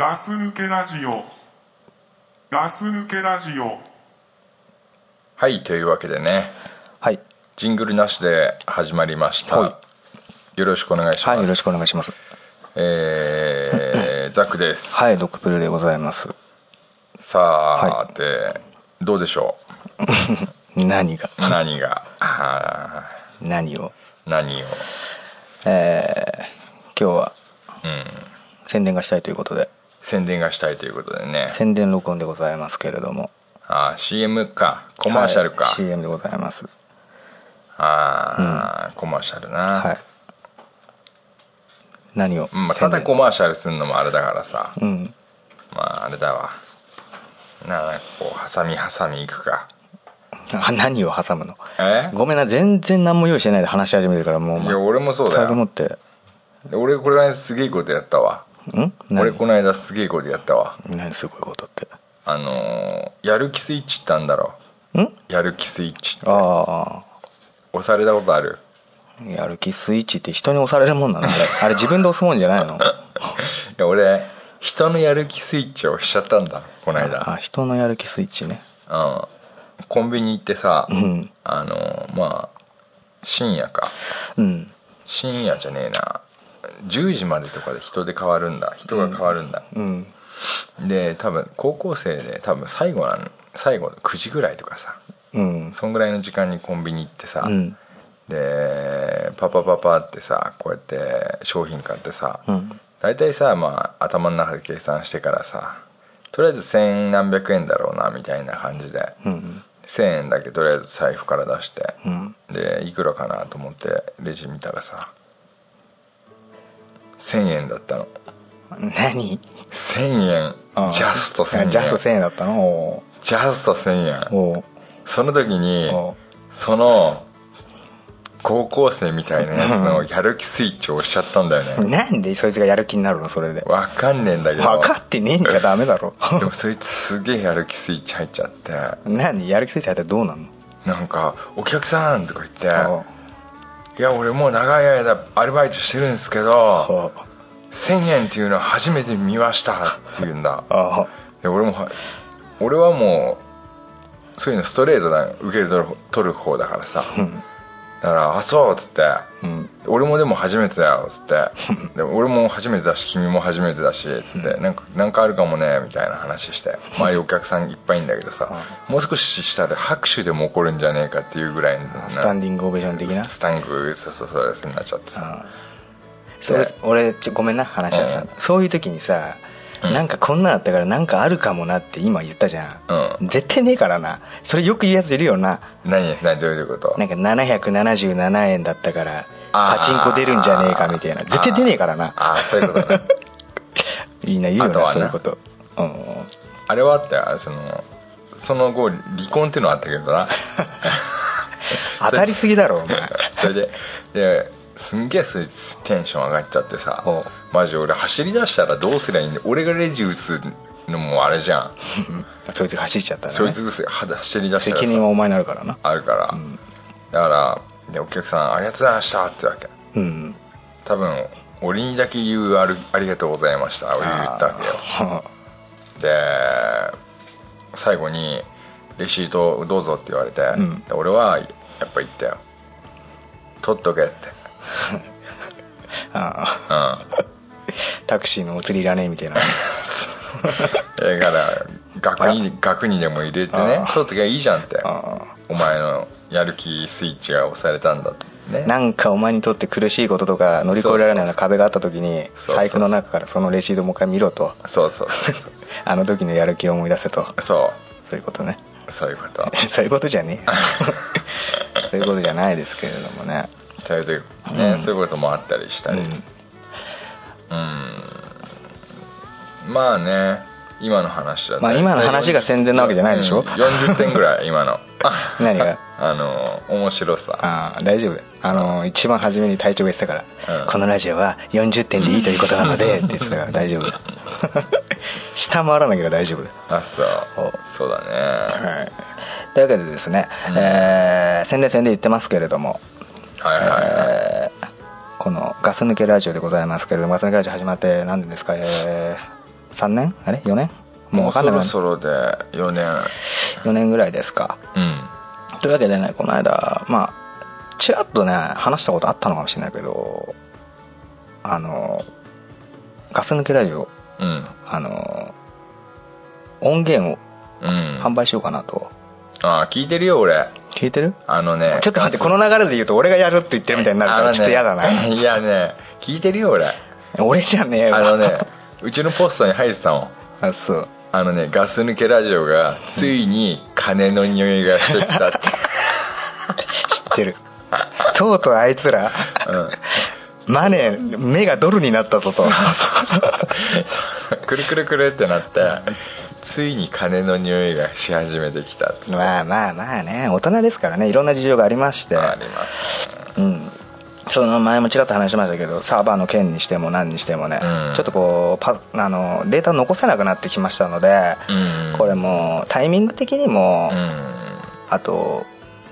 ガス抜けラジオ。ガス抜けラジオ。はいというわけでね。はい。ジングルなしで始まりました、はよろしくお願いします、はいよろしくお願いします。えー ザックです。はいドッグプルでございます。さあ、てどうでしょ 何が？う何が？あ何を？ー何を？えー、今日はうん。宣伝がしたいということで宣伝がしたいということでね。宣伝録音でございますけれども。あー CM か。コマーシャルか、はい。CM でございます。ああ、コマーシャルな、はい。何をうんまあ、ただコマーシャルするのもあれだからさ。うん。まああれだわ。なんかこうハサミハサミいくか。あ 何を挟むの？え？ごめんな全然何も用意してないで話し始めてるからもういや俺もそうだ最後持よって。俺これすげえことやったわん？何？俺この間すげえことやったわ。何すごいことって？あのーやる気スイッチってあんだろ。ん？やる気スイッチって。あ押されたことある？あやる気スイッチって人に押されるもんなの？あれあれ自分で押すもんじゃないの？いや俺人のやる気スイッチを押しちゃったんだこの間。あ人のやる気スイッチね。うん。コンビニ行ってさ、うん。あのーまあ深夜か。うん。深夜じゃねえな10時までとかで人で変わるんだ人が変わるんだ、うん。で多分高校生で多分最後なん最後の9時ぐらいとかさうん。そんぐらいの時間にコンビニ行ってさ、うん。でパパパパってさこうやって商品買ってさうん。大体さまあ頭の中で計算してからさとりあえず千何百円だろうなみたいな感じでうん。1,000円だけとりあえず財布から出してうん。でいくらかなと思ってレジ見たらさ1,000円だったの。何？1,000円。あジャスト1,000円。ジャスト1000円だったの？おジャスト1,000円。その時にその高校生みたいなやつのやる気スイッチを押しちゃったんだよね。なんでそいつがやる気になるの？それで。わかんねえんだけど。分かってねえんじゃダメだろ。でもそいつすげえやる気スイッチ入っちゃって。何？やる気スイッチ入ったらどうなんの？なんか「お客さん」とか言っておう「いや俺もう長い間アルバイトしてるんですけどおう1000円っていうのは初めて見ました」って言うんだ。で俺もは俺はもうそういうのストレートな受け取る取る方だからさ。うんだから「あそう」っつって。うん「俺もでも初めてだよ」っつって「でも俺も初めてだし君も初めてだし」っつって「なんかなんかあるかもね」みたいな話して。周りお客さんいっぱいいんだけどさ。もう少ししたら拍手でも起こるんじゃねえかっていうぐらいのなスタンディングオベーション的な。スタングそうそうそうそうになっちゃってさ。あそれ俺ちょごめんな話はさ、うん。そういう時にさ、うん。なんかこんなんあったからなんかあるかもなって今言ったじゃん、うん。絶対ねえからな。それよく言うやついるよな。何何どういうこと？なんか777円だったからパチンコ出るんじゃねえかみたいな。絶対出ねえからな。ああそういうことね。みんな言うよなそういうこと。うん。あれはあったよそのその後離婚っていうのはあったけどな。当たりすぎだろお前。それでですんげえそいつテンション上がっちゃってさマジ俺走り出したらどうすりゃいいんだ？俺がレジ打つのもあれじゃん。そいつが走っちゃったら、ね、そいつですは走り出したらさ責任はお前になるからな。あるから、うん。だからでお客さんありがとうございましたってわけ。うん多分俺にだけ言うあるありがとうございました。を言ったわけよ。あで最後に「レシートどうぞ」って言われて、うん。で俺はやっぱ言ったよ「取っとけ」って ーあ。ーうん。タクシーのお釣りいらねえみたいな。だから額に額にでも入れてね取っときゃいいじゃんって。あお前のやる気スイッチが押されたんだとね。ーなんかお前にとって苦しいこととか乗り越えられないような壁があった時に財布の中からそのレシートもう一回見ろと。そうそう あの時のやる気を思い出せと。そそういうことね。うそういうこと。そういうことじゃねえそういうことじゃないですけれどもねそういう時ね、うん。そういうこともあったりしたり。うん。うん。まあね今の話だとまあ今の話が宣伝なわけじゃないでしょ。うん40点ぐらい今の。何が？あの面白さ。ああ大丈夫。あの一番初めに隊長が言ってたから、うん。このラジオは40点でいいということなので って言ってたから大丈夫。だ下回らなければ大丈夫。だよあそう。お。そうだね。はい、というわけでですね、うん。えー宣伝宣伝言ってますけれども、はいはいはい。えーこのガス抜けラジオでございますけれどもガス抜けラジオ始まって何年ですか？え3年？あれ？4年？もうもうそ分かんない。ろそろで4年。4年ぐらいですか。うん。というわけでねこの間まあちらっとね話したことあったのかもしれないけどあのガス抜けラジオうん。あの音源をうん。販売しようかなと、ああ聞いてるよ俺。聞いてる？あのねちょっと待ってこの流れで言うと俺がやるって言ってるみたいになるからちょっと嫌だな、いやね聞いてるよ俺。俺じゃねえわあのねうちのポストに入ってたもんあそう。あのねガス抜けラジオがついに金の匂いがしてきたって。知ってる。とうとうあいつらうん。マネー目がドルになったぞと。くるくるくるってなってついに金の匂いがし始めてきたてまあまあまあね大人ですからねいろんな事情がありまして。ありますうん。その前もちらっと話しましたけどサーバーの件にしても何にしてもね、うん。ちょっとこうパあのデータ残せなくなってきましたので、うん。これもうタイミング的にも、うん。あと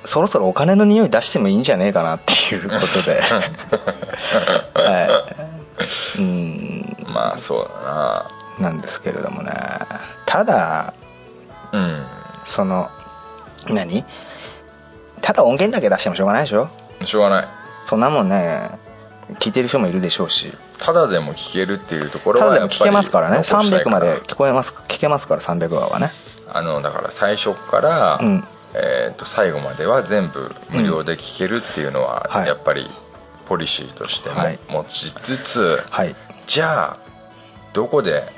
そろそろお金の匂い出してもいいんじゃねえかなっていうことで。はい。うん。まあそうだななんですけれどもね。ただうん。その何？ただ音源だけ出してもしょうがないでしょ？しょうがない。そんなもんね聞いてる人もいるでしょうし。ただでも聞けるっていうところはただでも聞けますからね。残したい300まで聞こえます聞けますから300話はね。あのだから最初から、うん。えー、と最後までは全部無料で聞けるっていうのは、はい。やっぱりポリシーとしてもはい。持ちつつ、はい。じゃあどこで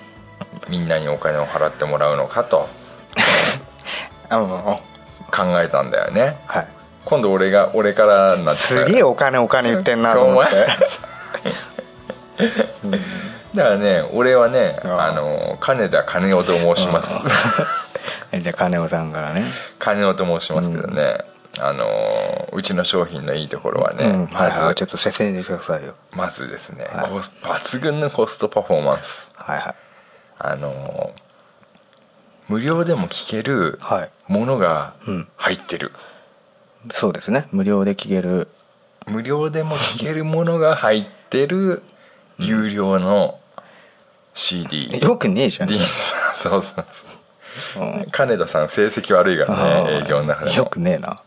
みんなにお金を払ってもらうのかと。考えたんだよね。はい。今度俺が俺からになってすげえお金お金言ってんなと思って。だからね俺はねあの金田金夫と申します。じゃあ金尾さんからね。金夫と申しますけどね、あのうちの商品のいいところはね、うん。まず、はい。はいちょっと説明してくださいよ。まずですね、はい。抜群のコストパフォーマンス。はいはいあの無料でも聞けるはい。ものがうん。入ってる。そうですね。無料で聞ける。無料でも聞けるものが入ってる有料の CD、よくねえじゃん。そうそうそう。うん。金田さん成績悪いからね営業の中でよもくねえな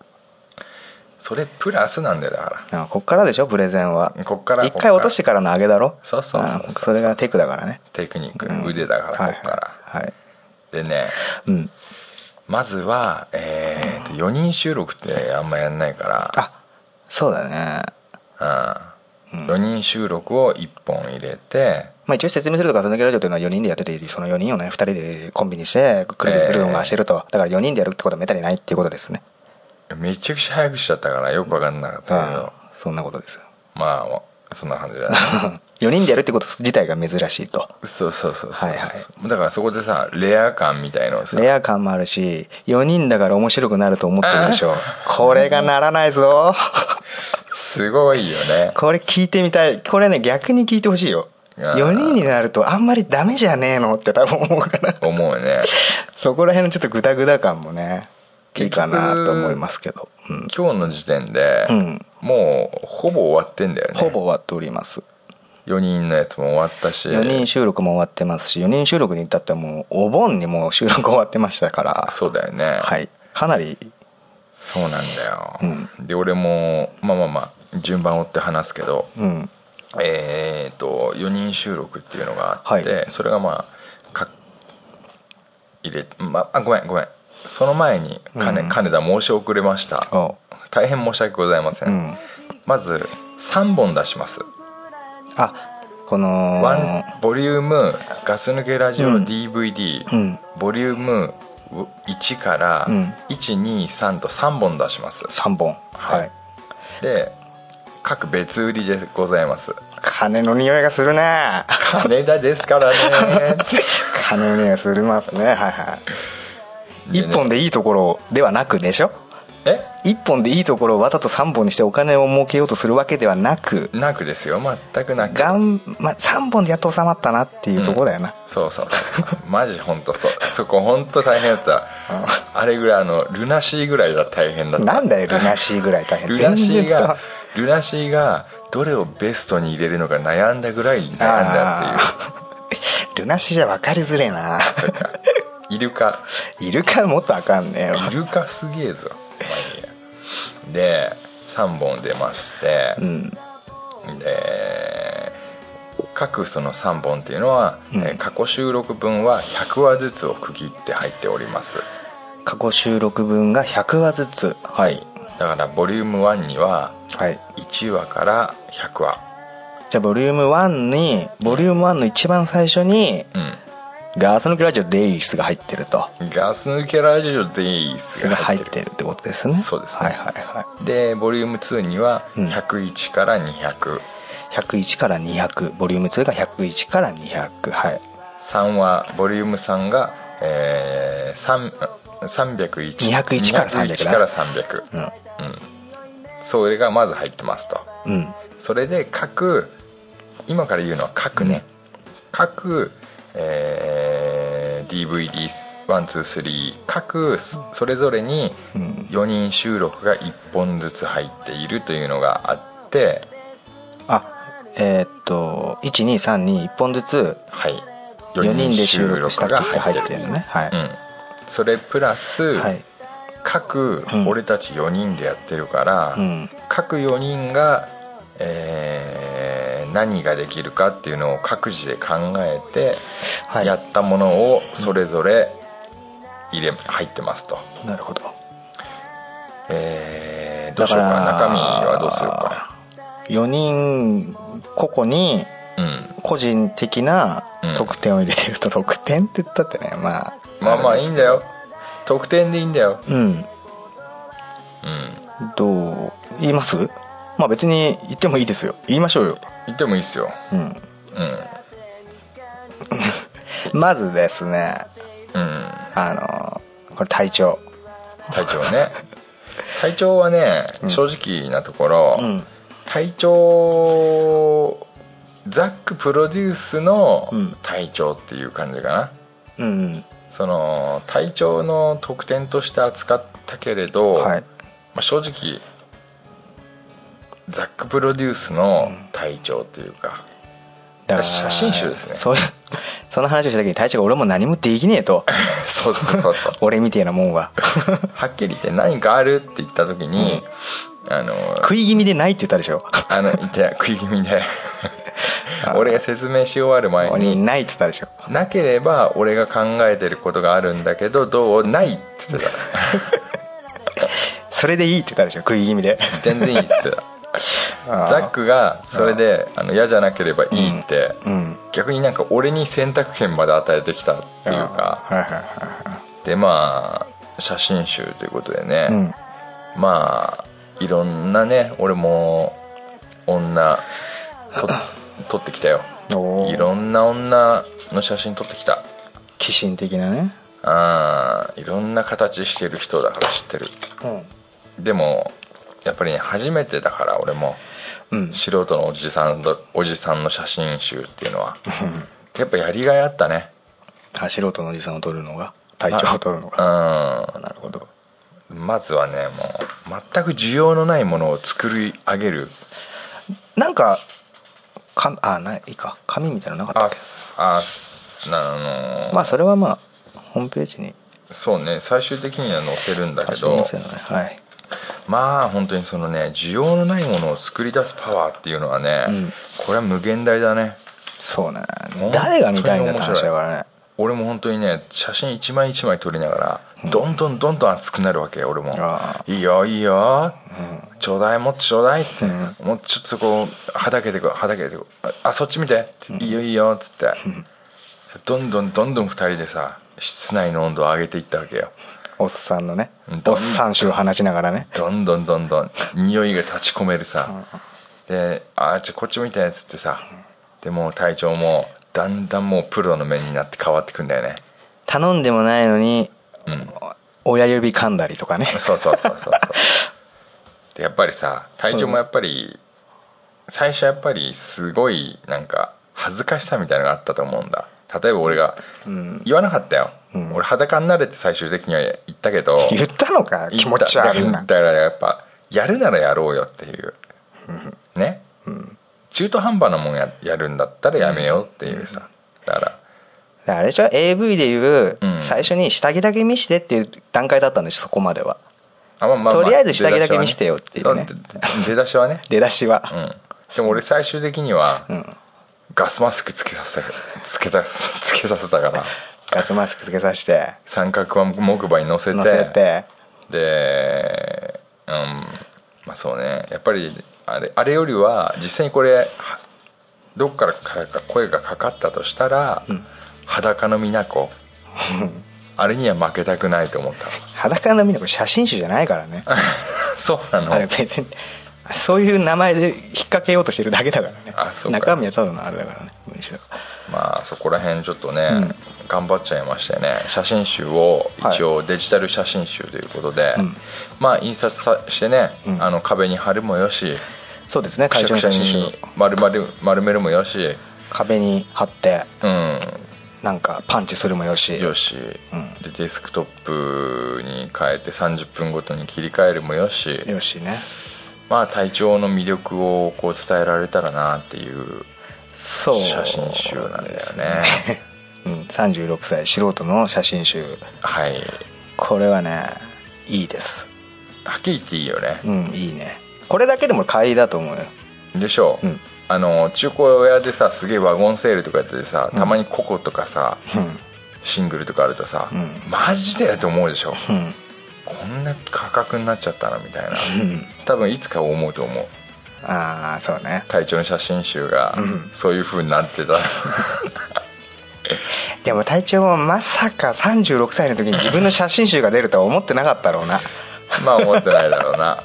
それプラスなんだよだかあこっからでしょプレゼンは。らこっから一回落としてからの上げだろ。そうそうそれがテクだからね。テクニック、うん。腕だからはいこっから、はい。はいでねうん。まずはえー、と4人収録ってあんまやんないから。あそうだね。うん、うん。4人収録を1本入れてまあ一応説明するとガス抜けラジオというのは4人でやっててその4人をね2人でコンビにしてくるくるくるくる回してると、だから4人でやるってことはめったにないっていうことですねめちゃくちゃ早くしちゃったからよく分かんなかったけあどそんなことです。よまあそんな感じだね。4人でやるってこと自体が珍しいと。そうそうそうそう、はいはだからそこでさレア感みたいのをさ。レア感もあるし4人だから面白くなると思ってるでしょ。これがならないぞ。すごいよね。これ聞いてみたい。これね逆に聞いてほしいよ。あー4人になるとあんまりダメじゃねえのって多分思うから思うね。そこら辺のちょっとグダグダ感もねいいかなと思いますけど、うん。今日の時点で、うん。もうほぼ終わってんだよね。ほぼ終わっております。4人のやつも終わったし。4人収録も終わってますし4人収録に至ってはもうお盆にもう収録終わってましたから。そうだよね。はい。かなりそうなんだよ、うん。で俺もまあまあまあ順番追って話すけどうん。えー、と4人収録っていうのがあって、はい。それがまあか入れまあごめんごめんその前に金,、うん。金田申し遅れました。お大変申し訳ございません、うん。まず3本出します。あこのワンボリュームガス抜けラジオうん。DVD、うん。ボリューム1からうん。123と3本出します。3本。はい。はい。で各別売りでございます。金の匂いがするね。金田ですからね。金の匂いがするますね。はいはいでね1本でいいところではなくでしょ？え？1本でいいところをわざと3本にしてお金を儲けようとするわけではなく。なくですよ。全くなく。がん、まあ、3本でやっと収まったなっていうところだよな、そうそう。マジ本当そう。そこ本当大変だった。あれぐらいあのルナシーぐらいだ大変だった。なんだよルナシーぐらい大変。ルナシーがルナシーがどれをベストに入れるのか悩んだぐらい悩んだっていう。ルナシーじゃ分かりづれえなイルカ。イルカもっとあかんねイルカすげえぞで3本出まして。う、ん。で各その3本っていうのは、うん。えー過去収録分は100話ずつを区切って入っております。過去収録分が100話ずつ。はい。だからボリューム1にははい。1話から100話。じゃあボリューム1にボリューム1の一番最初にうんガス抜けラジオデイスが入ってると。ガス抜けラジオデイスが入っててるってことですね。そうですね。はいはいはでボリューム2にはうん。101から200、い101から200ボリューム2が101から200はい。3はボリューム3が、えー、3 301 201から300 201から300うん。うん。それがまず入ってますと。うん。それで各今から言うのは各ね、各、えー、DVD123 各それぞれにうん。4人収録が1本ずつ入っているというのがあってあえーっと123に1本ずつはい。4人で収録したが入入ってるね。はい、うん。それプラス、はい。各うん。俺たち4人でやってるから、うん。各4人が、えー何ができるかっていうのを各自で考えて、はい。やったものをそれぞれ入れ入ってますと、なるほど。えーどうしようか中身はどうするか。4人個々にうん。個人的なうん。得点を入れてると、得点って言ったってねまあまあまあいいんだよ。得点でいいんだよ。うん。うん。どう言います？まあ別に言ってもいいですよ。言いましょうよ。言ってもいいっすよ。うん。うん。まずですね。うん。あのこれ体調。体調ね。体調はね、うん。正直なところ、うん。体調ザックプロデュースのうん。体調っていう感じかな、うんその体調の特典として扱ったけれど、はい。まあ、正直ザックプロデュースの体調っていうか、だから写真集ですね。そうその話をした時に隊長が俺も何もできねえと。そうそうそうそう。俺みてえなもんは。はっきり言って何かあるって言った時に、あの食い気味でないって言ったでしょ。あのいて食い気味で。俺が説明し終わる前ににないって言ったでしょ。なければ俺が考えてることがあるんだけどどうないっつってそれでいいって言ったでしょ食い気味で。た全然いいっつってたザックがそれであの嫌じゃなければいいって、うん。逆になんか俺に選択権まで与えてきたっていうか。はいはいはでまあ写真集ということでね、うん。まあいろんなね俺も女と 撮ってきたよ。いろんな女の写真撮ってきた。寄進的なね。あーいろんな形してる人だから知ってる。うん。でもやっぱりね初めてだから俺もうん。素人のおじさんとおじさんの写真集っていうのは。やっぱやりがいあったね。あ素人のおじさんを撮るのが？体調を撮るのうがん。なるほど。まずはねもう全く需要のないものを作り上げる。なんかかあないか。紙みたいなのなかったあっけあなあのまあそれはまあホームページに。そうね最終的には載せるんだけ多少載どせるのね。はいまあ本当にそのね需要のないものを作り出すパワーっていうのはね、うん。これは無限大だね。そうね。誰が見たいんだって話だからね。俺も本当にね写真一枚一枚撮りながら、うん。どんどんどんどん熱くなるわけよ俺も。あ「いいよいいよ。うん。ちょうだいもっとちょうだい」って、うん。もうちょっとそこはだけてくはだけてくあそっち見て、いいよいいよ」っつって、ん。どんどんどんどん二人でさ室内の温度を上げていったわけよおっさんのねうんおっさん臭話しながらね。どんどんどんどん匂いが立ち込めるさ、で「あちょこっち見て」っつってさ。でもう隊長もだんだんもうプロの目になって変わってくんだよね。頼んでもないのにうん。親指噛んだりとかね。そうそうそうそう でやっぱりさ隊長もやっぱり、最初やっぱりすごいなんか恥ずかしさみたいなのがあったと思うんだ例えば俺がうん。言わなかったよ、うん。俺裸になれって最終的には言ったけど言ったのか気持ち悪いな。だからやっぱやるならやろうよっていう。ね？うん。中途半端なもんややるんだったらやめようっていうさ、だから。あれでしょ？AV でいううん。最初に下着だけ見してっていう段階だったんですそこまでは。あまあまあまとりあえず下着だけ見してよっていうね。出だしはね。出だしは。うん。でも俺最終的にはうんガスマスクつけさせたつけたつけさせたからガスマスクつけさせて。三角は木馬に乗せて乗せて。でうんまあそうね。やっぱりあれあれよりは実際にこれはどっからか声がかかったとしたら、うん。裸の美奈子あれには負けたくないと思った。裸のみのこれ写真集じゃないからね。そうなの。あれ別にそういう名前で引っ掛けようとしてるだけだからね。あそうか。中身はただのあれだからね文章まあそこら辺ちょっとね、うん。頑張っちゃいましてね。写真集を一応デジタル写真集ということで、うん。まあ印刷さしてね、うん。あの壁に貼るもよし。そうですね会長の写真集。に丸々丸めるもよし。壁に貼ってうん。なんかパンチするもよし。よし、うん。でデスクトップに変えて30分ごとに切り替えるもよし。よしねまあ体調の魅力をこう伝えられたらなっていう写真集なんだよね。ですね。うん、36歳素人の写真集。はい。これはねいいです。はっきり言っていいよね。うんいいね。これだけでも買いだと思うよ。でしょ？う、うん。あの中古屋でさすげえワゴンセールとかやっててさうん。たまにココとかさ、うん。シングルとかあるとさ、うん。マジでと思うでしょ？うんこんな価格になっちゃったなみたいな。うん。多分いつか思うと思う。ああそうね。隊長の写真集がうん。そういう風になってたら。でも隊長もまさか36歳の時に自分の写真集が出るとは思ってなかったろうな。まあ思ってないだろうな。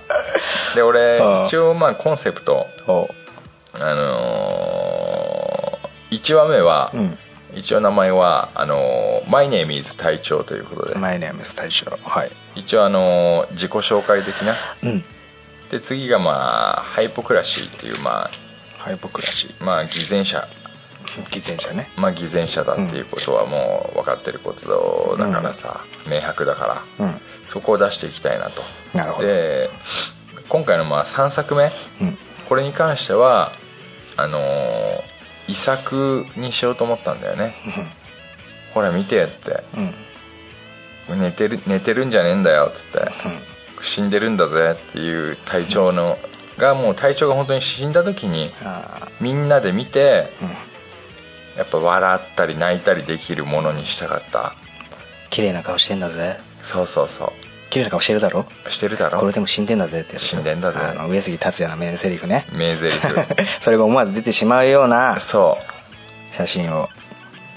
で俺一応まあコンセプト。おあのー、1話目は、うん一応名前はあのー「My name is 隊長」ということで。マイネームス隊長はい。一応あのー自己紹介的な？うん。で次がまあハイポクラシーっていうまハイポクラシあまあ偽善者。ー偽善者ね。まあ偽善者だっていうことはもう分かってることだからさ、明白だから。うん。そこを出していきたいなと。なるほど。で今回のまあ3作目。うん。これに関してはあのー遺作にしようと思ったんだよね。ほら見てって。寝てる寝てるんじゃねえんだよっつって。死んでるんだぜっていう隊長のがもう隊長が本当に死んだ時にあみんなで見てやっぱ笑ったり泣いたりできるものにしたかった。綺麗な顔してんだぜ。そうそうそ綺麗な顔してるだろ？うしてるだろ。これでも死んでんだぜって。死んでんだぜ。あの上杉達也の名台詞ね。名台詞。それが思わず出てしまうようなそ写真を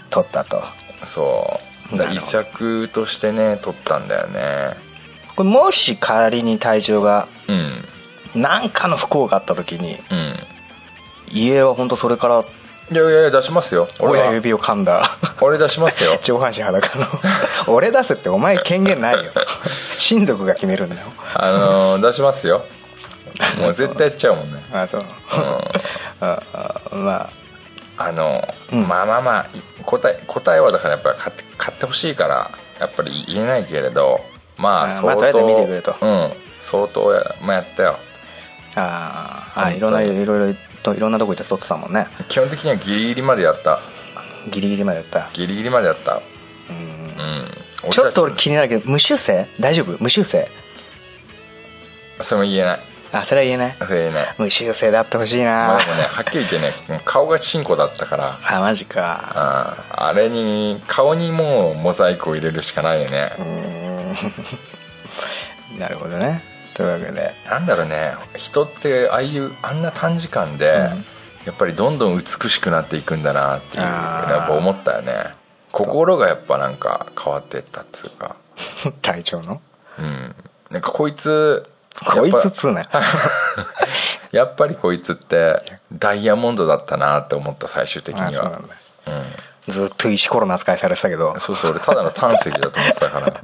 撮ったと。うそう。だから遺作としてね撮ったんだよね。これもし仮に隊長がうん。何かの不幸があった時にうん。家は本当それからいやいやいや出しますよ。俺は。親指を噛んだ。俺出しますよ。上半身裸の。俺出すってお前権限ないよ。親族が決めるんだよ。あのー出しますよ。もう絶対やっちゃうもんね。あそう。うん。ああまあ。の、うん。まあまあまあ答え答えはだからやっぱり買って買ってほしいからやっぱり言えないけれどまああ相当、まあとりあえず見てくれと。うん相当や,、まあ、やったよ。ああいろんないろいろといろんなとこ行って撮ってたもんね。基本的にはギリギリまでやった。ギリギリまでやった。ギリギリまでやった。うん。うん。ちょっと俺俺気になるけど無修正大丈夫？無修正それも言えない。あそれは言えない。それ言えない。無修正であってほしいな。まあでもねはっきり言ってね顔がチンコだったから。あマジか。ああれに顔にもうモザイクを入れるしかないよね。うーん。なるほどねというわけで。なんだろうね。人ってああいうあんな短時間で、うん。やっぱりどんどん美しくなっていくんだなっていうやっぱ思ったよね。心がやっぱなんか変わってったっつうか。隊長の？うん。なんかこいつこいつっつうね。やっぱりこいつってダイヤモンドだったなって思った最終的には。あそうなんだ。うん。ずっと石ころの扱いされてたけど。そうそう俺ただの胆石だと思ってたから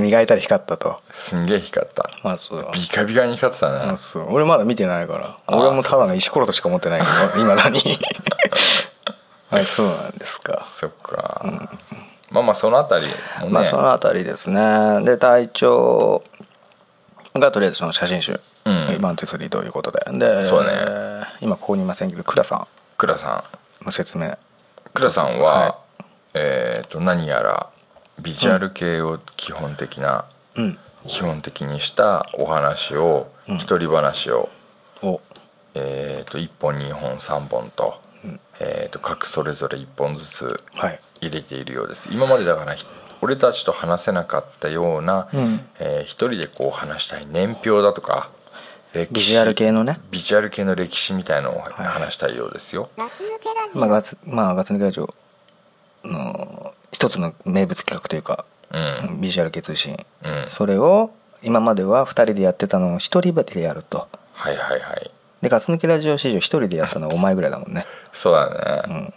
磨いたり光ったと。すんげえ光った。あそう。ビカビカに光ってたね。あそう。俺まだ見てないから。あ俺もただの石ころとしか思ってないけどいまだに。はいそうなんですか。そっか、まあまあそのあたりもね、まあそのあたりですね。で隊長がとりあえずその写真集。うん。 one two three ということで。でそうね。今ここにいませんけど倉さ倉さん。んの説明。倉さんは、はえっ、と何やらビジュアル系を基本的な、うん。基本的にしたお話を、うん。一人話を、お。えー、と1本2本3本と,、うん。えー、と各それぞれ1本ずつはい。入れているようです。今までだからひ俺たちと話せなかったような、うん。えー一人でこう話したい年表だとか歴史ビジュアル系のね。ビジュアル系の歴史みたいのをはい。話したいようですよ、ガス抜けラジオ。まあガツまあ抜けラジオの一つの名物企画というかうん。ビジュアル系通信うん。それを今までは2人でやってたのを1人でやると。はいはいはい。でガス抜きラジオ史上1人でやったのはお前ぐらいだもんね。そうだね、うん。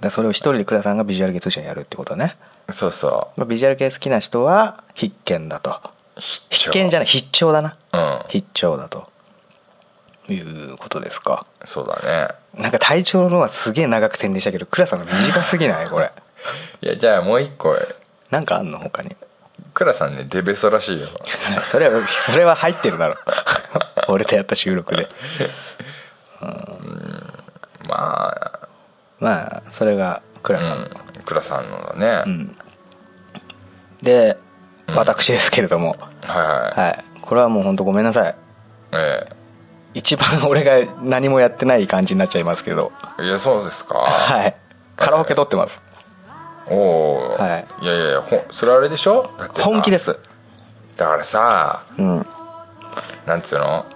でそれを1人で倉さんがビジュアル系通信やるってことね。そうそまあビジュアル系好きな人は必見だと。う必見じゃない必聴だな。うん。必聴だということですか。そうだね。なんか体調のはすげえ長く宣伝したけど倉さんの短すぎない？これ。いやじゃあもう一個なんかあんの他に？倉さんねデベソらしいよ。それはそれは入ってるだろ。俺とやった収録で。まあ。まあそれが倉さん、うん。倉さんのだね、うん。でうん。私ですけれども、はいはい、はい。これはもう本当ごめんなさい。え一番俺が何もやってない感じになっちゃいますけど。えいやそうですか。はい。カラオケ撮ってます。おお、はい。いやいやいやほんそれあれでしょ？だってさ。本気です。だからさうん。なんつうの？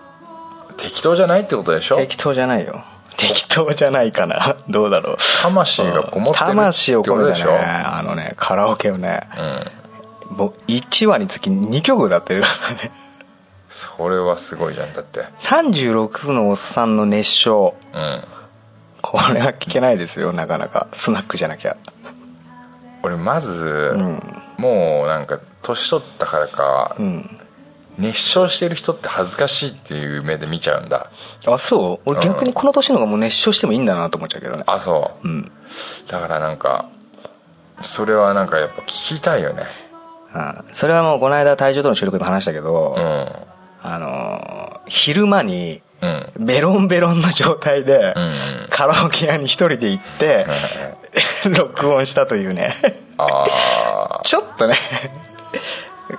適当じゃないってことでしょ？適当じゃないよ。適当じゃないかな。どうだろう。魂がこもってる魂を込めってね。あのねカラオケをね。うん。もう1話につき2曲歌ってるからねそれはすごいじゃんだって。36のおっさんの熱唱。うん。これは聞けないですよなかなか。スナックじゃなきゃ。俺まず、うん。もうなんか年取ったからか、うん熱唱してる人って恥ずかしいっていう目で見ちゃうんだ。あそう？俺逆にこの年の方がもう熱唱してもいいんだなと思っちゃうけどね。あそう。うん。だからなんかそれはなんかやっぱ聞きたいよね。あそれはもうこの間体重との収録でも話したけど、うんあのー昼間にうん。ベロンベロンの状態で、カラオケ屋に一人で行って、録音したというね。ちょっとね。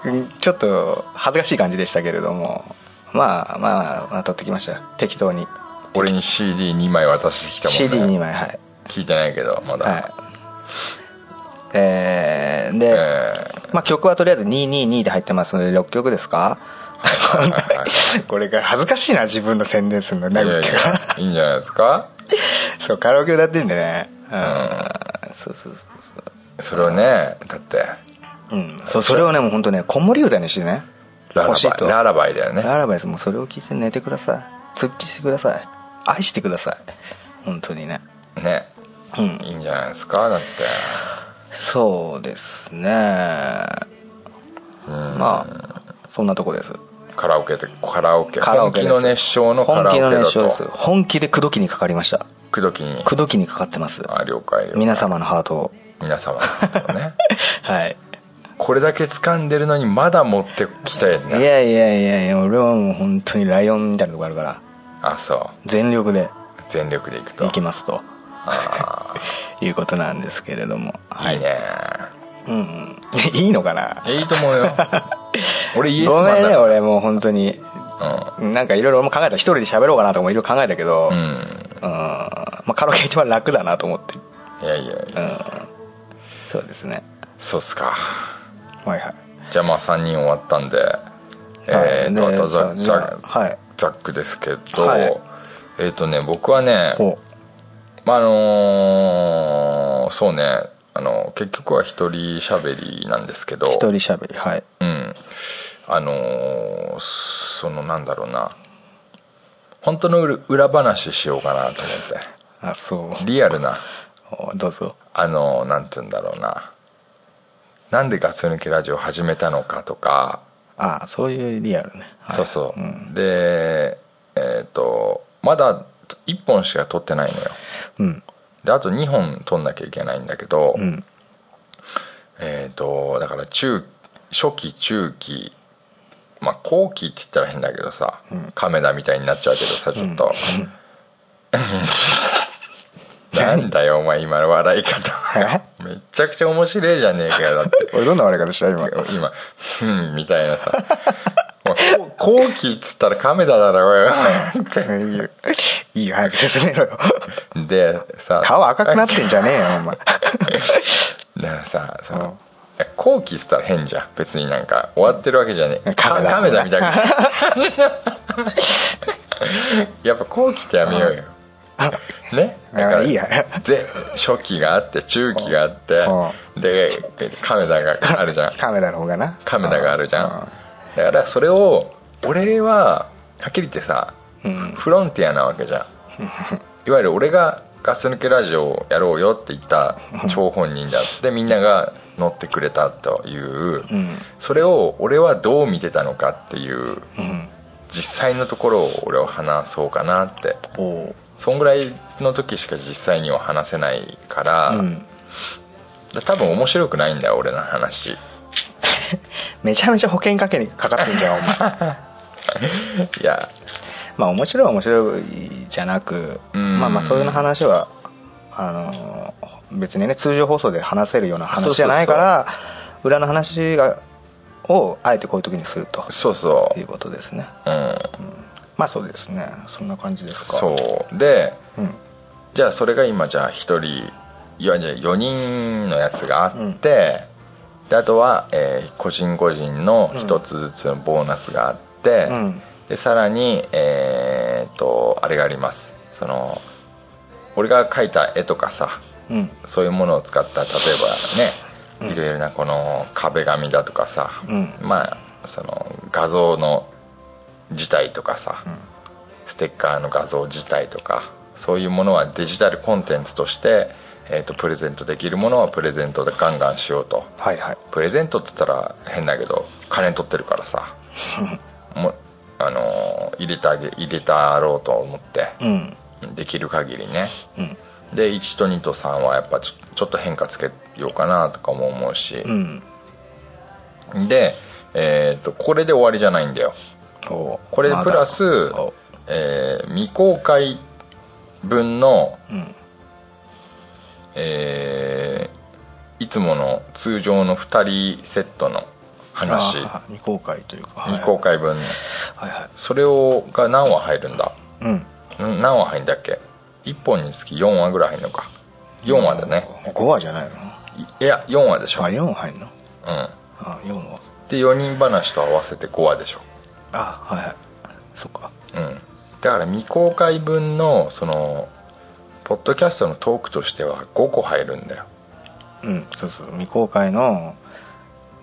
う んちょっと恥ずかしい感じでしたけれども。まあまあまあ撮ってきました。よ適当に。俺に CD2 枚渡してきたもんね。CD2 枚はい。聞いてないけどまだ、はい。えー、で、えまあ曲はとりあえず222で入ってますので6曲ですか？これが恥ずかしいな自分の宣伝するのー、いやいやいいいんじゃないですか？そうカラオケ歌ってるんでね。うん。そうそうそうそう。それをねだって。うん、そうそれをねもう本当ね子守歌にしてね。ララバイ。ララバイだよね。ララバイです。もうそれを聞いて寝てください。突起してください。愛してください。本当にね。ね。うん。いいんじゃないですか？だって。そうですね。うん。まあそんなとこですカラオケでカラオケ。カラオケ本気の熱唱のカ本気のラオケだ熱唱です。と本気で口説きにかかりました。口説きに。口説きにかかってます。あ了解了解。皆様のハートを。皆様のね。はい。これだけ掴んでるのにまだ持ってきたいんいだやいやいやいや俺はもう本当にライオンみたいなとこあるから。あそう。全力で。全力でいくと。いきますと。あ いうことなんですけれども。はい。いねうん。うん。いいのかな？いいと思うよ。俺イエスごめんねマンだから。俺もう本当に。なんかいろいろ俺も考えた一人で喋ろうかなとかもいろいろ考えたけどううん。んまあカラオケ一番楽だなと思って。いやいやいや。うん。そうですね。そうっすか。はいはい。じゃあまあ3人終わったんでえーとはい。あとザでザはい。ザックですけど、はい。えっ、とね僕はねおまああのーそうねあの結局は一人喋りなんですけど。一人喋りはい。うん。あのーそのなんだろうな。本当の裏裏話しようかなと思って。あそう。リアルな。おどうぞ。あのなんて言うんだろうな。なんでガス抜けラジオ始めたのかとか。あそういうリアルね、はい。そうそう、ん。でえっ、とまだ1本しか撮ってないのよ。うんであと2本撮んなきゃいけないんだけど、うん。えっ、とだから中初期中期まあ後期って言ったら変だけどさ、うん。亀田みたいになっちゃうけどさちょっと、うん。なんだよお前今の笑い方。え？めっちゃくちゃ面白いじゃねえかよだって。俺どんな笑い方した？今。今「うん」みたいなさ「お前こ後期っつったら亀田だろおい」いよいいよ早く進めろよでさ顔赤くなってんじゃねえよお前だからさその後期っつったら変じゃん別になんか終わってるわけじゃねえ亀田みたいなやっぱ後期ってやめようよねだからいいや初期があって中期があってで亀田があるじゃんカメラの方がな亀田があるじゃんだからそれを俺ははっきり言ってさうん。フロンティアなわけじゃん。いわゆる俺がガス抜けラジオをやろうよって言った張本人であってみんなが乗ってくれたという。うん。それを俺はどう見てたのかっていううん。実際のところを俺は話そうかなって。そんぐらいの時しか実際には話せないから、うん。多分面白くないんだよ俺の話 めちゃめちゃ保険かけにかかってんじゃんお前。いやまあ面白いは面白いじゃなくうん。まあまあそういう話はあの別にね通常放送で話せるような話じゃないから裏の話がをあえてこういう時にすると。そうそいうことですね。ううん。まあそうですね。そんな感じですか。そう。でうん。じゃあそれが今じゃあ1人いやじゃあ4人のやつがあって、であとは、えー個人個人の1つずつのボーナスがあって、うん。でさらにえーっとあれがあります。その俺が描いた絵とかさうん。そういうものを使った例えばうん。ねいろいろなこの壁紙だとかさ、うん。まあその画像の自体とかさ、うん。ステッカーの画像自体とかそういうものはデジタルコンテンツとして、えー、とプレゼントできるものはプレゼントでガンガンしようと。はいはい。プレゼントっつったら変だけど金取ってるからさ。もうあのー入れてあげ入れたろうと思って。うん。できる限りね。うん。で1と2と3はやっぱちょちょっと変化つけようかなとかも思うし。う、ん。で、えー、とこれで終わりじゃないんだよ。これでプラスえー未公開分の、うんえーいつもの通常の2人セットの話。未公開というかはい。未公開分。はいはい。それをが何話入るんだ？うん。ん何話入るんだっけ？1本につき4話ぐらい入るのか。4話だね。5話じゃないの？いいや4話でしょ。あ4話入んの？うん。あ4話。で4人話と合わせて5話でしょ。あはいはい。そっか。うん。だから未公開分のそのポッドキャストのトークとしては5個入るんだよ。うんそうそう。未公開の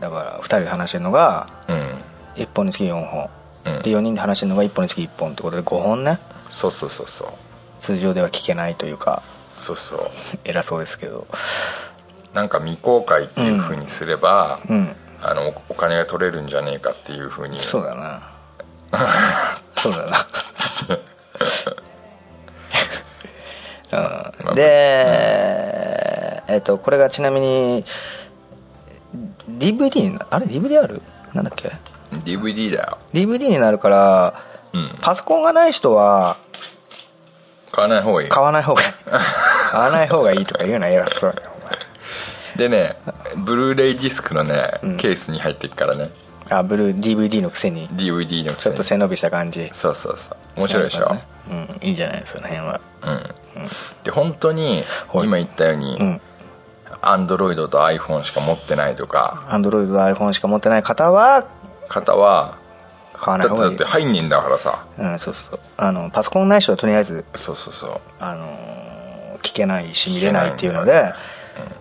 だから2人で話してるのがうん。1本につき4本。うん。で4人で話してるのが1本につき1本ってことで5本ね。そうそうそうそう。通常では聞けないというかそうそう。偉そうですけど。なんか未公開っていうふうにすれば、うん。あのおお金が取れるんじゃねえかっていうふうに。そうだな。そうだな うん。で、えっとこれがちなみに DVD あれ DVD ある？なんだっけ？DVD だよ。DVD になるからうん。パソコンがない人は買わない方がいい。買わない方がいい。買わない方がいいとか言うな偉そうに。でねブルーレイディスクのね、うん。ケースに入っていくからねあブルー DVD のくせに。DVD のくちせに。ょっと背伸びした感じ。そうそうそう。面白いでしょ、ね。うん。いいんじゃないその辺は。うん。で本当にはい。今言ったように、うん。アンドロイドと iPhone しか持ってないとか。アンドロイドと iPhone しか持ってない方は方は買わない方がいい。だって入んねえんだからさ。うんそうそうそう。あのパソコンない人はとりあえずそうそうそう。あのー聞けないし見れないっていうので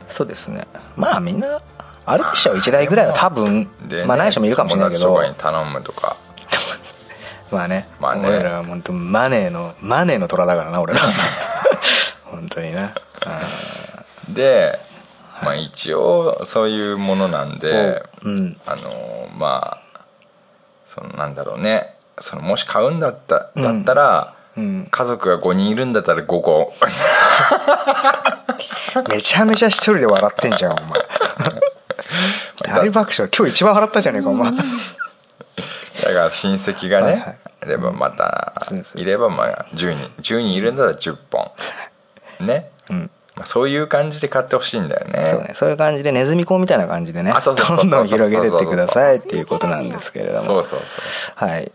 そうですね。まあみんなあるでしょ1台ぐらいは多分でねまあない人もいるかもしれないけど。頼むとか。まあね,、まあね。俺らは本当マネーのマネーの虎だからな俺ら。本当にな。で、まあ、一応そういうものなんでう。ん。あのまあそのなんだろうね。そのもし買うんだっただったら、うん。家族が5人いるんだったら5個。めちゃめちゃ一人で笑ってんじゃんお前 大爆笑今日一番笑ったじゃねえかお前。だから親戚がね、はいはい。いればまたいればまあ10人。10人いるんだら10本。ね、うん。まあ、そういう感じで買ってほしいんだよね。そうね。そういう感じでネズミ講みたいな感じでねどんどん広げてってくださいっていうことなんですけれども。そうそうそうはい。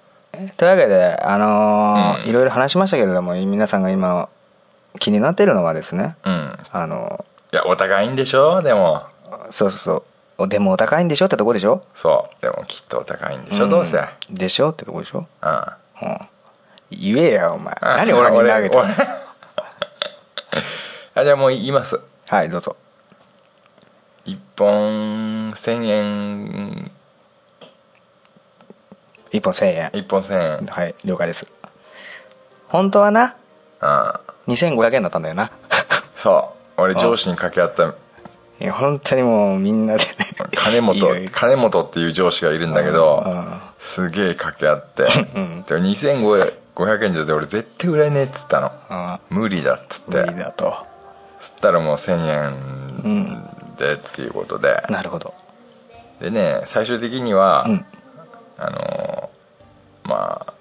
というわけであのーうん。いろいろ話しましたけれども皆さんが今気になっているのはですねうん。あのいやお互いんでしょでも。そうそうそう。おでもお高いんでしょってとこでしょ？そう。でもきっとお高いんでしょ、どうせ。うんでしょってとこでしょ？あうん。言えやお前。何俺に投げてんの？あじゃあもう言います。はいどうぞ。1本1000円。1本1000円。1本1000円。はい了解です。本当はなうん。2500円だったんだよな。そう。俺上司に掛け合ったいや本当にもうみんなでね 金本金本っていう上司がいるんだけどすげえ掛け合って。うん。でも2500円じゃ俺絶対売れねえっつったの。あ無理だっつって。無理だと。つったらもう1000円でっていうことで、なるほど。でね最終的には、うん。あのまあ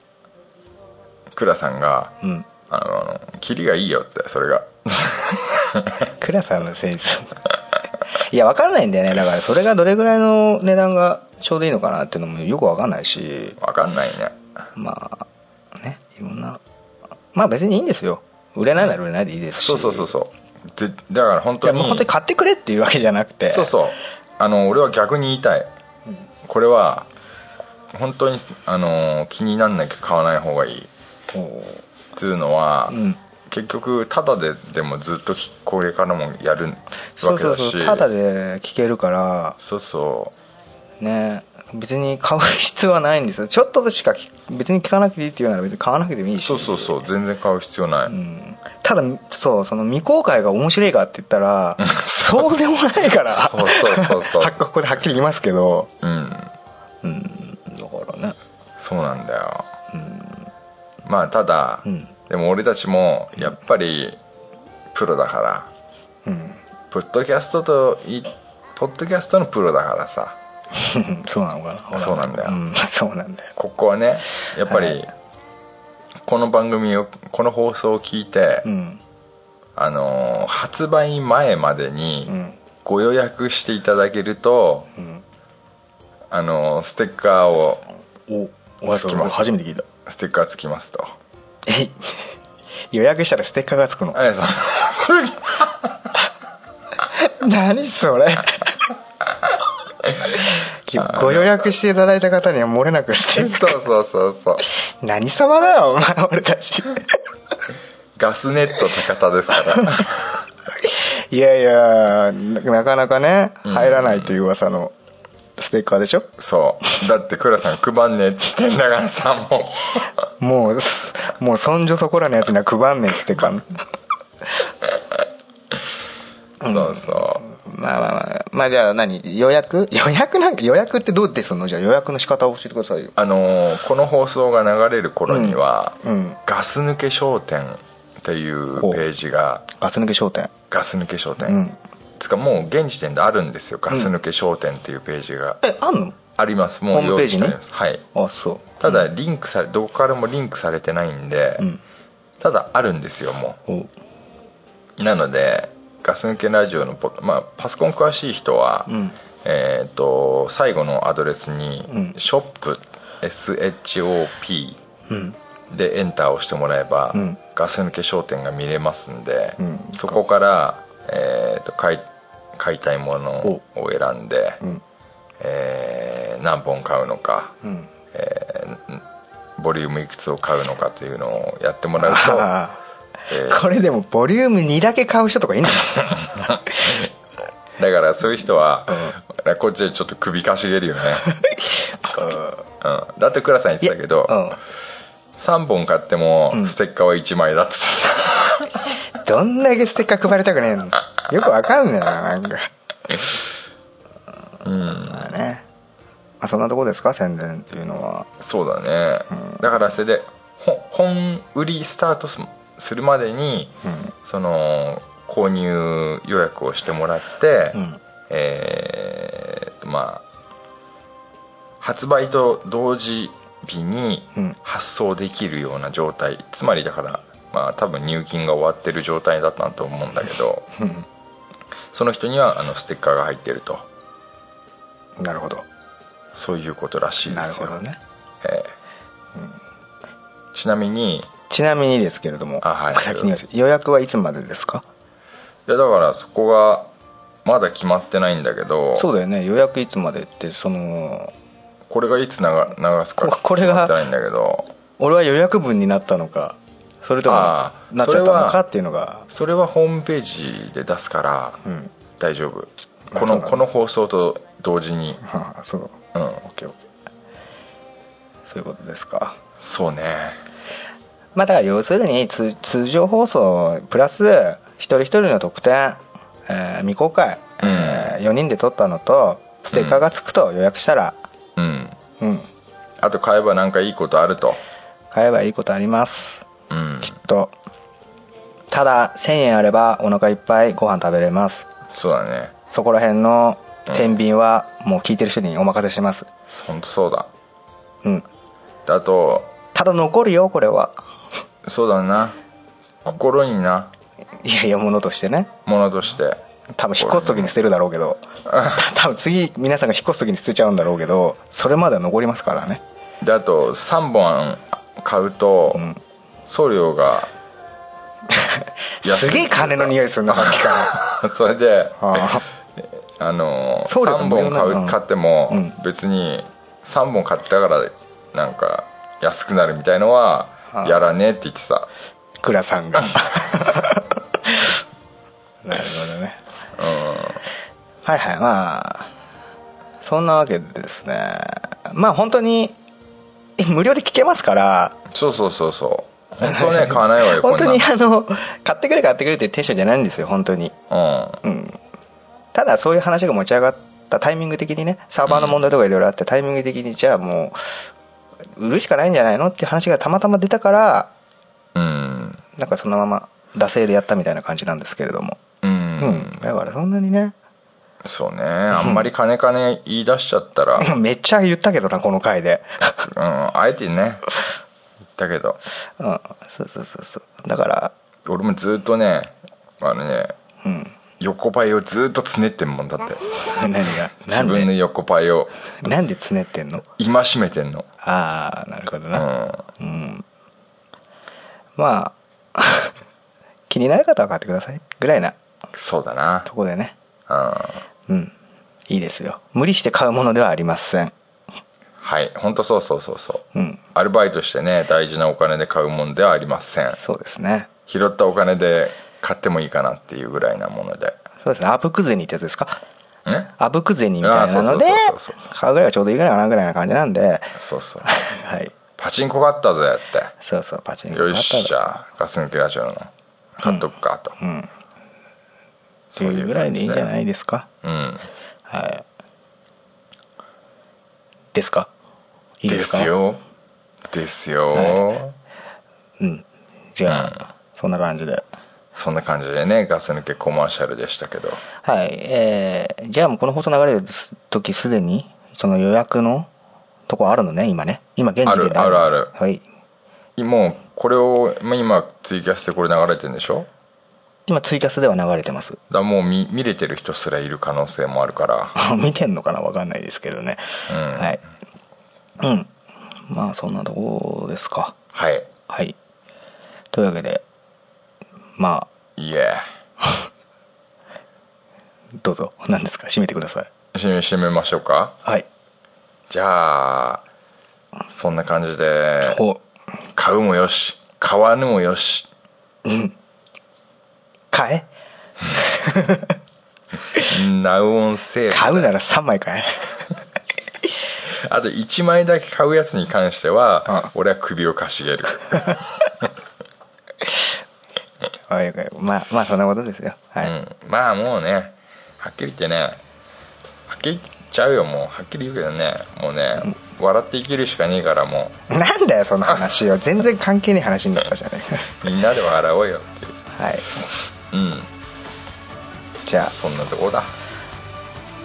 倉さんがうん。あのキリがいいよってそれが。倉さんのセンスいや分からないんだよね。だからそれがどれぐらいの値段がちょうどいいのかなっていうのもよく分かんないし。分かんないね。まあねいろんなまあ別にいいんですよ。売れないなら売れないでいいですし。そうそうそうそう。でだから本当にいやもう本当に買ってくれっていうわけじゃなくて。そうそう。あの俺は逆に言いたい。これは本当にあの気になんなきゃ買わない方がいい。っつうのは、うん結局タダででもずっとこれからもやるそうそうわけだし。そうただで聞けるから。そうそね別に買う必要はないんですよ。ちょっとしか聞別に聞かなくていいっていうなら別に買わなくてもいいうし。そうそうそう全然買う必要ない、うん。ただそうその未公開が面白いかって言ったらそうでもないから。そうそうそうそう。は ここではっきり言いますけど。うん。うん。だからね。そうなんだよ。うん。まあただ、うんでも俺たちもやっぱりプロだから。うんポッドキャストといポッドキャストのプロだからさ。そうなのかな。そうなんだよ。うん、そうなんだよ。ここはねやっぱり、はい。この番組をこの放送を聞いて、うん。あのー発売前までにうん。ご予約していただけると、うん。あのーステッカーをおおつきます。初めて聞いた。ステッカーつきますとえ予約したらステッカーがつくの？あやさん 何それ？ご予約していただいた方には漏れなくステッカー。そうそうそうそう。何様だよお前俺たち。ガスネット高田ですから。いやいやなかなかねうん。入らないという噂のステッカーでしょ？そう。だって倉さん配んねえって言ってんだからさもう。もうもうそんじょそこらのやつには配んねえステッカーそうそまあまあまあ。まあじゃあ何？予約？予約なんか予約ってどうやってするの？じゃあ予約の仕方を教えてくださいよ。うあのーこの放送が流れる頃には、うん。ガス抜け商店っていう。ページがガス抜け商店。ガス抜け商店、うんつかもう現時点であるんですよ。ガス抜け商店っていうページが。えあんの？あります。もう用意してあります。はい。あそう。ただリンクされどこからもリンクされてないんで、うん。ただあるんですよもおう。なのでガス抜けラジオのポ,、まあ、パソコン詳しい人は、うん。えっ、と最後のアドレスに、うん。ショップ SHOP うん。でエンターを押してもらえば、うん。ガス抜け商店が見れますんで、うん。そこから、えー、と買い買いたいものを選んで、うん。えー何本買うのか、うん。えーボリュームいくつを買うのかというのをやってもらうと、あえーこれでもボリューム2だけ買う人とかいんの？ー だからそういう人は、こっちでちょっと首かしげるよね、うん、だって倉さん言ってたけど、うん。3本買ってもうん。ステッカーは1枚だっつってどんだけステッカー配りたくねえの？よくわかんねえななんか。た、うん、まあね。まあそんなとこですか宣伝っていうのは。そうだね、うん。だからそれでほ本売りスタートすするまでにうん。その購入予約をしてもらって、うん。えーとまあ発売と同時日にうん。発送できるような状態。つまりだからまあ多分入金が終わってる状態だったと思うんだけど。うんその人にはあのステッカーが入ってると。なるほど。そういうことらしいですよ。なるほどね。ええ。ちなみにちなみにですけれども、あはい。予約はいつまでですか？いやだからそこがまだ決まってないんだけどそうだよね。予約いつまでってそのこれがいつ流流すかここれが決まってないんだけど。俺は予約分になったのかそれともあーなっちゃったのかっていうのが。それはホームページで出すからうん。大丈夫。うなんだ。このこの放送と同時に。はあそう。うん。オッケーオッケー。そういうことですか。そうね。まあだから要するに通通常放送プラス一人一人の特典、えー未公開、え4人で撮ったのとステッカーがつくと予約したら。うん。うん。あと買えばなんかいいことあると。買えばいいことありますうん。きっと。ただ1000円あればお腹いっぱいご飯食べれます。そうだね。そこら辺の天秤はもう聞いてる人にお任せします。本当そうだ。うん。であとただ残るよこれは。そうだな。心にな。いやいやものとしてね。ものとして。多分引っ越す時に捨てるだろうけど。多分次皆さんが引っ越す時に捨てちゃうんだろうけどそれまでは残りますからね。であと3本買うとうん送料がすげえ金の匂いするなさっきか それでらあ。あの送料が3無料なの本買う買ってもうん。別に3本買ったからなんか安くなるみたいのはあやらねえって言ってた。あ倉さんが。なるほどね。うん。はいはい。まあそんなわけでですね。まあ本当にえ無料で聞けますから。そうそうそうそう本当ね買わないわよ本当にこあの買ってくれ買ってくれってテンションじゃないんですよ本当に。んなん。うん。ただそういう話が持ち上がったタイミング的にねサーバーの問題とかいろいろあってタイミング的にじゃあもう売るしかないんじゃないのって話がたまたま出たからうん。うんなんかそのまま惰性でやったみたいな感じなんですけれども。ううん。んだからそんなにね。そうね。あんまり金金言い出しちゃったら。う んめっちゃ言ったけどなこの回で。あえてね 言ったけど。うん。そうそうそうそう。だから俺もずっとねあのねうん。横パイをずっとつねってんもんだって。何が？自分ので横パイを。なんでつねってんの？戒めてんの。ああなるほどうなん。うん。まあ 気になる方は買ってください。ぐらいな。そうだな。とこでね。うん。うん。いいですよ。無理して買うものではありませんはい。本当そうそうそうそう。うん。アルバイトしてね大事なお金で買うもんではありません。そうですね。拾ったお金で買ってもいいかなっていうぐらいなもので。そうですね。あぶく銭ってやつですか？ねあぶく銭みたいなのであーそうそうそうそう。買うぐらいがちょうどいいぐらいかなぐらいな感じなんで。そうそう はい。パチンコ買ったぜっそうそうパチンてよコ買ったらしじゃあガス抜きラジオの。買っとくかと、うん。ってそういういうぐらいでいいんじゃないですか？うん。はい。ですか？いいでですか？すよですよ、はうん。じゃあ、うん。そんな感じで。そんな感じでねガス抜けコマーシャルでしたけど。はい。えー、じゃあもうこの放送流れる時すでにその予約のとこあるのね今ね。今現時点で。あるあるある。はい。もうこれをまあ今ツイキャスでこれ流れてるんでしょ？今ツイキャスでは流れてます。だもう見見れてる人すらいる可能性もあるから。見てんのかな？わかんないですけどね、うん。はいうん。まあそんなとこですか。はい。はい。というわけでまあ。いえ。どうぞ何ですか？締めてください。締め締めましょうか？はい。じゃあそんな感じで。お。買うもよし買わぬもよし。うん。買え。ナウオンセール買うなら3枚買え あと1枚だけ買うやつに関してはあ。俺は首をかしげる。まあまあそんなことですよ。はい、うん、まあもうねはっきり言ってねはっきり言っちゃうよもう。はっきり言うけどねもうね、笑って生きるしかねえからもなんだよその話よ。全然関係ない話になったじゃない。う みんなで笑おうよ。っていうはい。うん。じゃあ。そんなとこだ。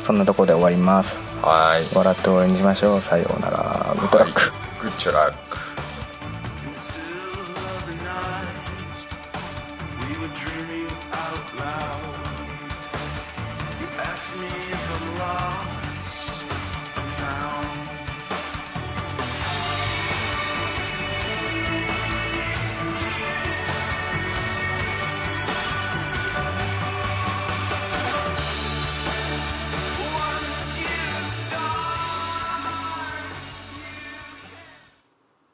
そんなとこで終わりますはい。笑って応援しましょう。さようなら。グッドラック。グッドラック。dreaming out loud. You ask me.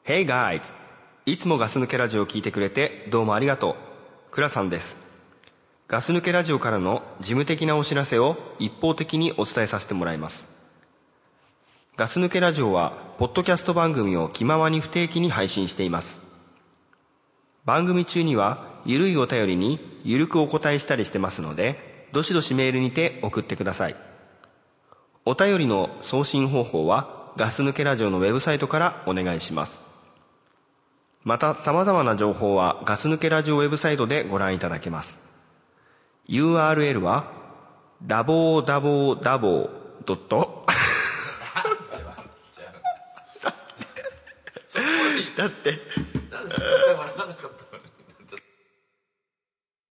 Hey guys! いつもガス抜けラジオを聞いてくれてどうもありがとう。クラさんです。ガス抜けラジオからの事務的なお知らせを一方的にお伝えさせてもらいます。ガス抜けラジオは、ポッドキャスト番組を気ままに不定期に配信しています。番組中には、ゆるいお便りにゆるくお答えしたりしてますので、どしどしメールにて送ってください。お便りの送信方法は、ガス抜けラジオのウェブサイトからお願いします。また、様々な情報はガス抜けラジオウェブサイトでご覧いただけます。URL は、ダボーダボーダボードット、だって、なんでそこで笑わなかったの？